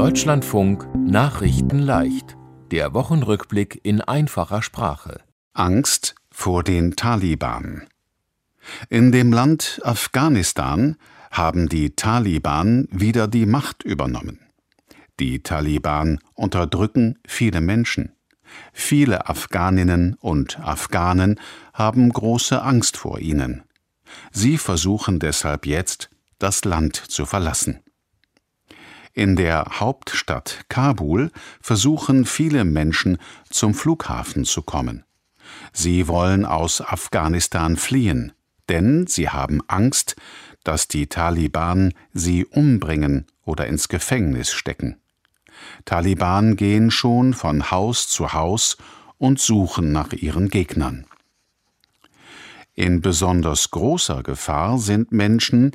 Deutschlandfunk Nachrichten leicht. Der Wochenrückblick in einfacher Sprache. Angst vor den Taliban. In dem Land Afghanistan haben die Taliban wieder die Macht übernommen. Die Taliban unterdrücken viele Menschen. Viele Afghaninnen und Afghanen haben große Angst vor ihnen. Sie versuchen deshalb jetzt, das Land zu verlassen. In der Hauptstadt Kabul versuchen viele Menschen zum Flughafen zu kommen. Sie wollen aus Afghanistan fliehen, denn sie haben Angst, dass die Taliban sie umbringen oder ins Gefängnis stecken. Taliban gehen schon von Haus zu Haus und suchen nach ihren Gegnern. In besonders großer Gefahr sind Menschen,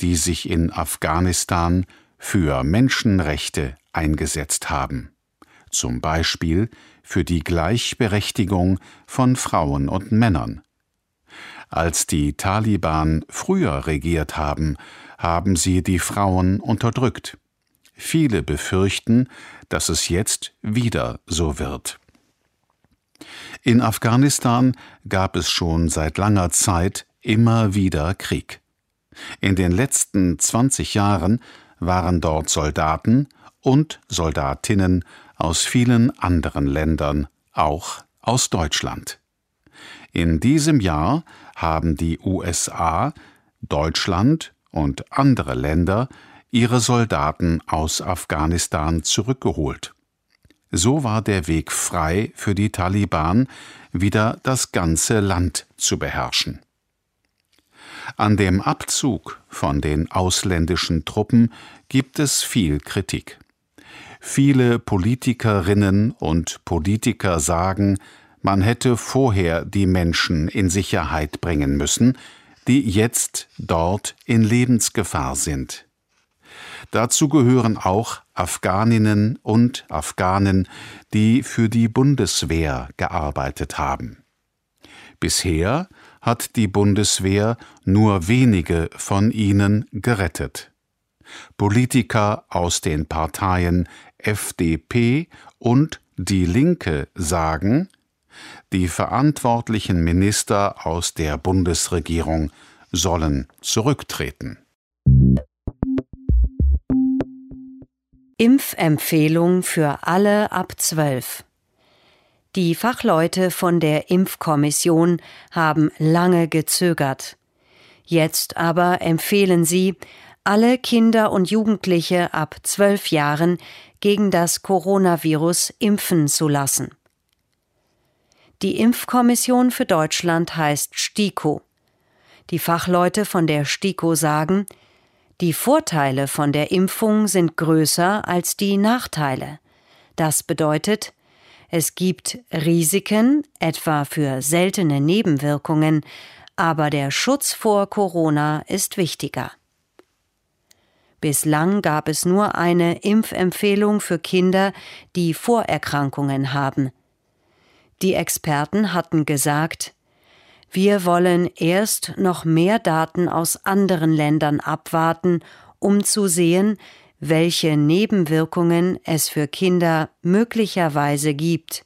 die sich in Afghanistan für Menschenrechte eingesetzt haben, zum Beispiel für die Gleichberechtigung von Frauen und Männern. Als die Taliban früher regiert haben, haben sie die Frauen unterdrückt. Viele befürchten, dass es jetzt wieder so wird. In Afghanistan gab es schon seit langer Zeit immer wieder Krieg. In den letzten 20 Jahren waren dort Soldaten und Soldatinnen aus vielen anderen Ländern, auch aus Deutschland. In diesem Jahr haben die USA, Deutschland und andere Länder ihre Soldaten aus Afghanistan zurückgeholt. So war der Weg frei für die Taliban, wieder das ganze Land zu beherrschen. An dem Abzug von den ausländischen Truppen gibt es viel Kritik. Viele Politikerinnen und Politiker sagen, man hätte vorher die Menschen in Sicherheit bringen müssen, die jetzt dort in Lebensgefahr sind. Dazu gehören auch Afghaninnen und Afghanen, die für die Bundeswehr gearbeitet haben. Bisher hat die Bundeswehr nur wenige von ihnen gerettet. Politiker aus den Parteien FDP und Die Linke sagen, die verantwortlichen Minister aus der Bundesregierung sollen zurücktreten. Impfempfehlung für alle ab 12. Die Fachleute von der Impfkommission haben lange gezögert. Jetzt aber empfehlen sie, alle Kinder und Jugendliche ab zwölf Jahren gegen das Coronavirus impfen zu lassen. Die Impfkommission für Deutschland heißt STIKO. Die Fachleute von der STIKO sagen, die Vorteile von der Impfung sind größer als die Nachteile. Das bedeutet, es gibt Risiken, etwa für seltene Nebenwirkungen, aber der Schutz vor Corona ist wichtiger. Bislang gab es nur eine Impfempfehlung für Kinder, die Vorerkrankungen haben. Die Experten hatten gesagt, wir wollen erst noch mehr Daten aus anderen Ländern abwarten, um zu sehen, welche Nebenwirkungen es für Kinder möglicherweise gibt,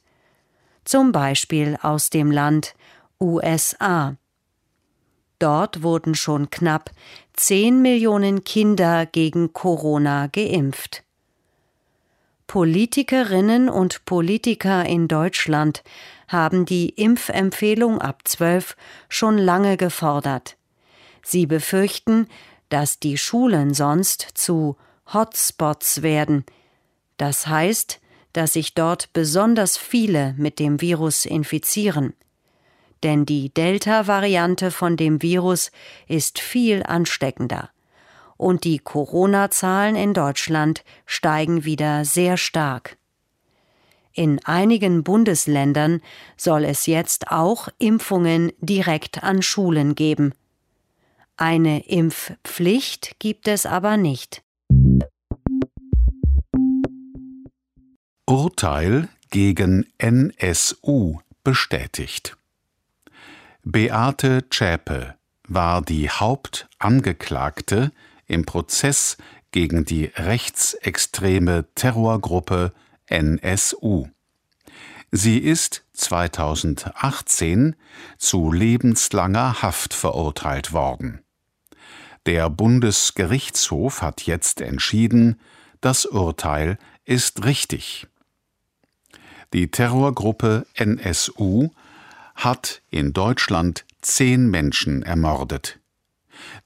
zum Beispiel aus dem Land USA. Dort wurden schon knapp 10 Millionen Kinder gegen Corona geimpft. Politikerinnen und Politiker in Deutschland haben die Impfempfehlung ab 12 schon lange gefordert. Sie befürchten, dass die Schulen sonst zu Hotspots werden. Das heißt, dass sich dort besonders viele mit dem Virus infizieren. Denn die Delta-Variante von dem Virus ist viel ansteckender. Und die Corona-Zahlen in Deutschland steigen wieder sehr stark. In einigen Bundesländern soll es jetzt auch Impfungen direkt an Schulen geben. Eine Impfpflicht gibt es aber nicht. Urteil gegen NSU bestätigt. Beate Zschäpe war die Hauptangeklagte im Prozess gegen die rechtsextreme Terrorgruppe NSU. Sie ist 2018 zu lebenslanger Haft verurteilt worden. Der Bundesgerichtshof hat jetzt entschieden, das Urteil ist richtig. Die Terrorgruppe NSU hat in Deutschland zehn Menschen ermordet.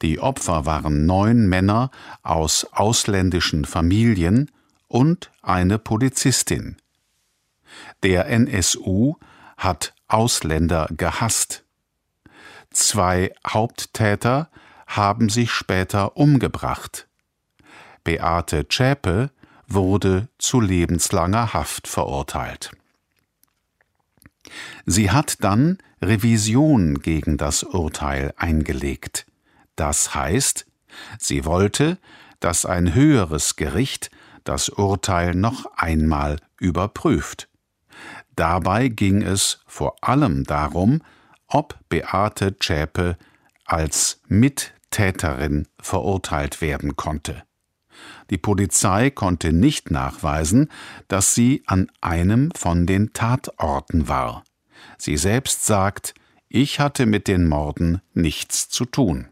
Die Opfer waren neun Männer aus ausländischen Familien und eine Polizistin. Der NSU hat Ausländer gehasst. Zwei Haupttäter haben sich später umgebracht. Beate Zschäpe wurde zu lebenslanger Haft verurteilt. Sie hat dann Revision gegen das Urteil eingelegt. Das heißt, sie wollte, dass ein höheres Gericht das Urteil noch einmal überprüft. Dabei ging es vor allem darum, ob Beate Zschäpe als Mittäterin verurteilt werden konnte. Die Polizei konnte nicht nachweisen, dass sie an einem von den Tatorten war. Sie selbst sagt, ich hatte mit den Morden nichts zu tun.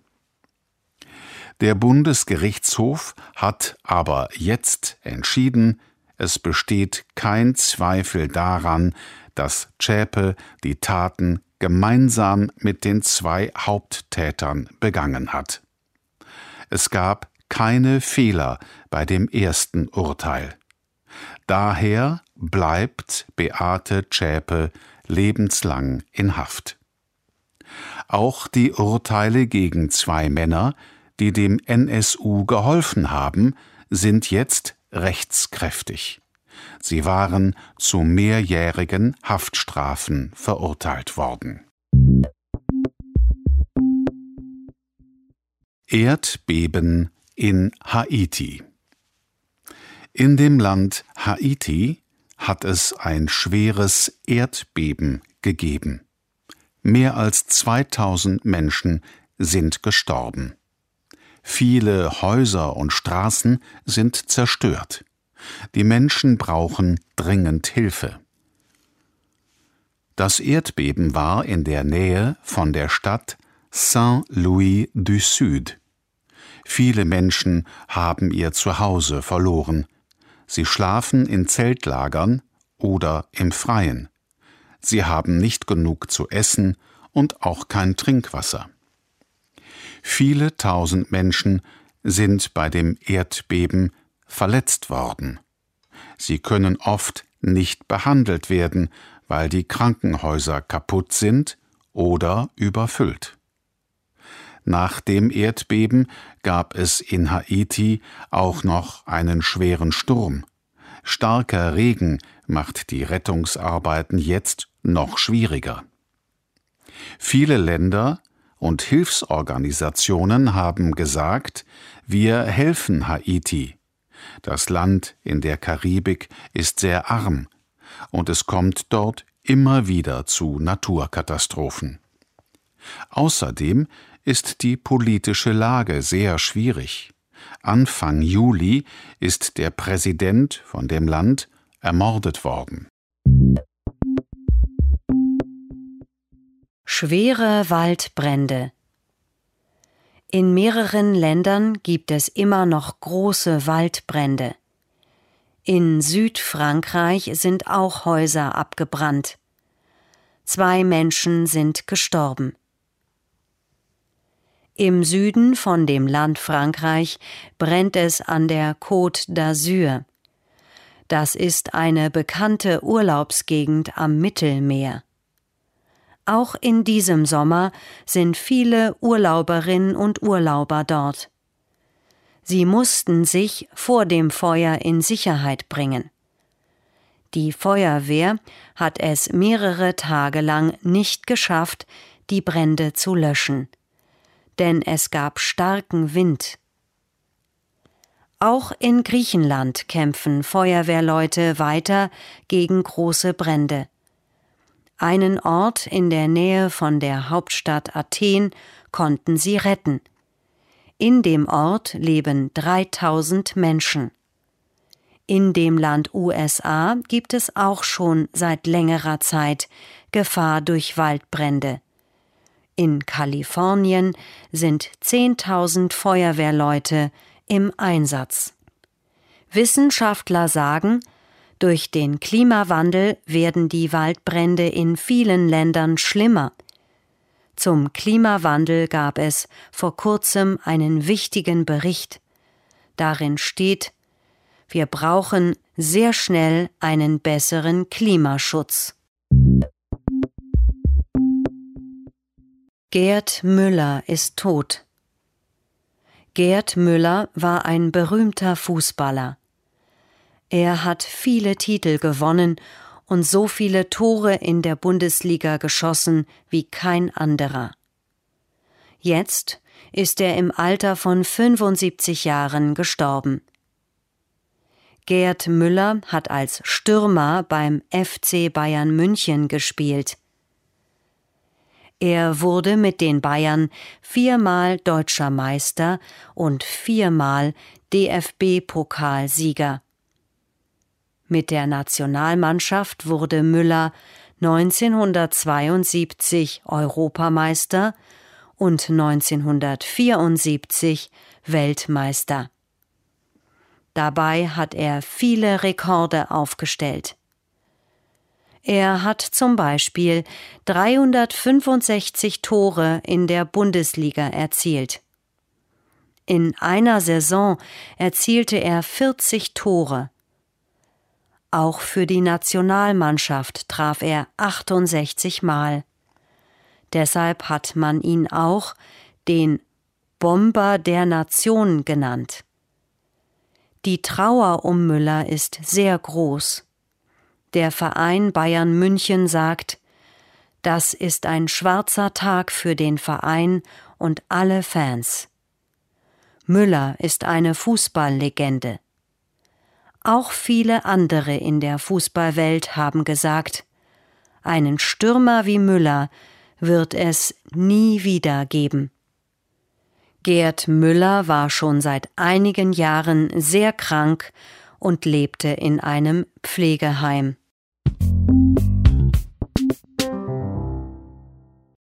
Der Bundesgerichtshof hat aber jetzt entschieden, es besteht kein Zweifel daran, dass Zschäpe die Taten gemeinsam mit den zwei Haupttätern begangen hat. Es gab keine Fehler bei dem ersten Urteil. Daher bleibt Beate Zschäpe lebenslang in Haft. Auch die Urteile gegen zwei Männer, die dem NSU geholfen haben, sind jetzt rechtskräftig. Sie waren zu mehrjährigen Haftstrafen verurteilt worden. Erdbeben in Haiti In dem Land Haiti hat es ein schweres Erdbeben gegeben. Mehr als 2000 Menschen sind gestorben. Viele Häuser und Straßen sind zerstört. Die Menschen brauchen dringend Hilfe. Das Erdbeben war in der Nähe von der Stadt Saint-Louis du Sud. Viele Menschen haben ihr Zuhause verloren. Sie schlafen in Zeltlagern oder im Freien. Sie haben nicht genug zu essen und auch kein Trinkwasser. Viele tausend Menschen sind bei dem Erdbeben verletzt worden. Sie können oft nicht behandelt werden, weil die Krankenhäuser kaputt sind oder überfüllt. Nach dem Erdbeben gab es in Haiti auch noch einen schweren Sturm. Starker Regen macht die Rettungsarbeiten jetzt noch schwieriger. Viele Länder und Hilfsorganisationen haben gesagt, wir helfen Haiti. Das Land in der Karibik ist sehr arm und es kommt dort immer wieder zu Naturkatastrophen. Außerdem ist die politische Lage sehr schwierig. Anfang Juli ist der Präsident von dem Land ermordet worden. Schwere Waldbrände In mehreren Ländern gibt es immer noch große Waldbrände. In Südfrankreich sind auch Häuser abgebrannt. Zwei Menschen sind gestorben. Im Süden von dem Land Frankreich brennt es an der Côte d'Azur. Das ist eine bekannte Urlaubsgegend am Mittelmeer. Auch in diesem Sommer sind viele Urlauberinnen und Urlauber dort. Sie mussten sich vor dem Feuer in Sicherheit bringen. Die Feuerwehr hat es mehrere Tage lang nicht geschafft, die Brände zu löschen denn es gab starken Wind. Auch in Griechenland kämpfen Feuerwehrleute weiter gegen große Brände. Einen Ort in der Nähe von der Hauptstadt Athen konnten sie retten. In dem Ort leben 3000 Menschen. In dem Land USA gibt es auch schon seit längerer Zeit Gefahr durch Waldbrände. In Kalifornien sind 10.000 Feuerwehrleute im Einsatz. Wissenschaftler sagen, durch den Klimawandel werden die Waldbrände in vielen Ländern schlimmer. Zum Klimawandel gab es vor kurzem einen wichtigen Bericht. Darin steht, wir brauchen sehr schnell einen besseren Klimaschutz. Gerd Müller ist tot. Gerd Müller war ein berühmter Fußballer. Er hat viele Titel gewonnen und so viele Tore in der Bundesliga geschossen wie kein anderer. Jetzt ist er im Alter von 75 Jahren gestorben. Gerd Müller hat als Stürmer beim FC Bayern München gespielt. Er wurde mit den Bayern viermal deutscher Meister und viermal DFB-Pokalsieger. Mit der Nationalmannschaft wurde Müller 1972 Europameister und 1974 Weltmeister. Dabei hat er viele Rekorde aufgestellt. Er hat zum Beispiel 365 Tore in der Bundesliga erzielt. In einer Saison erzielte er 40 Tore. Auch für die Nationalmannschaft traf er 68 Mal. Deshalb hat man ihn auch den Bomber der Nation genannt. Die Trauer um Müller ist sehr groß. Der Verein Bayern München sagt, das ist ein schwarzer Tag für den Verein und alle Fans. Müller ist eine Fußballlegende. Auch viele andere in der Fußballwelt haben gesagt, einen Stürmer wie Müller wird es nie wieder geben. Gerd Müller war schon seit einigen Jahren sehr krank und lebte in einem Pflegeheim.